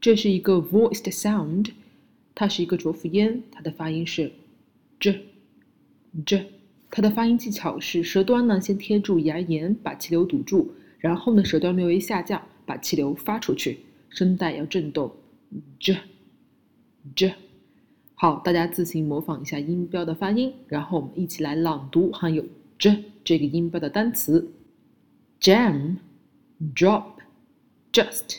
这是一个 voiced sound，它是一个浊辅音，它的发音是 j j。它的发音技巧是舌端呢先贴住牙龈，把气流堵住，然后呢舌端略微下降，把气流发出去，声带要震动 j j。好，大家自行模仿一下音标的发音，然后我们一起来朗读含有 j 这个音标的单词：jam、drop、just、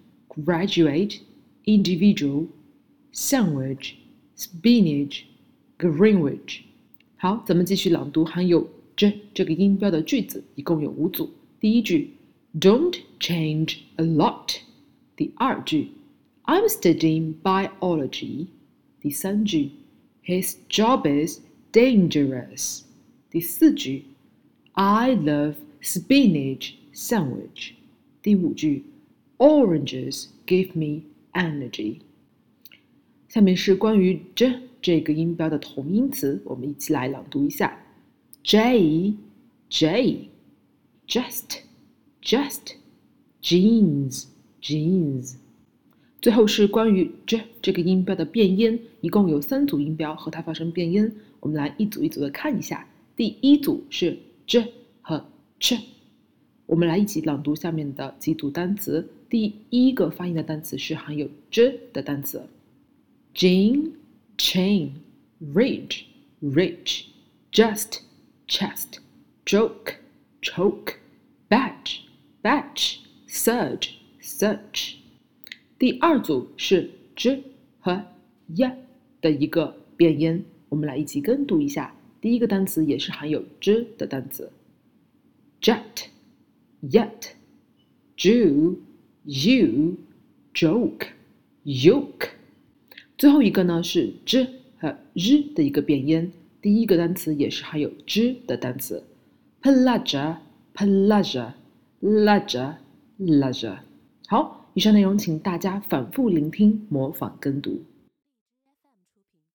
graduate, individual, sandwich, spinach, Greenwich。好，咱们继续朗读含有 j 这个音标的句子，一共有五组。第一句，Don't change a lot。第二句，I'm studying biology。第三句，His job is dangerous。第四句，I love spinach sandwich。第五句，Oranges give me energy。下面是关于 j 这个音标的同音词，我们一起来朗读一下：J J just just jeans jeans。最后是关于 j 这个音标的变音，一共有三组音标和它发生变音，我们来一组一组的看一下。第一组是 j 和 ch，我们来一起朗读下面的几组单词。第一个发音的单词是含有 j 的单词：jean、chain、ridge、rich、just、chest、joke、choke、batch、batch、surge、search。第二组是 j 和 y 的一个变音，我们来一起跟读一下。第一个单词也是含有 j 的单词：jet、yet、Jew、you、joke、yoke。最后一个呢是 j 和 r 的一个变音，第一个单词也是含有 j 的单词：pleasure、pleasure、leisure、leisure。好。以上内容，请大家反复聆听、模仿、跟读。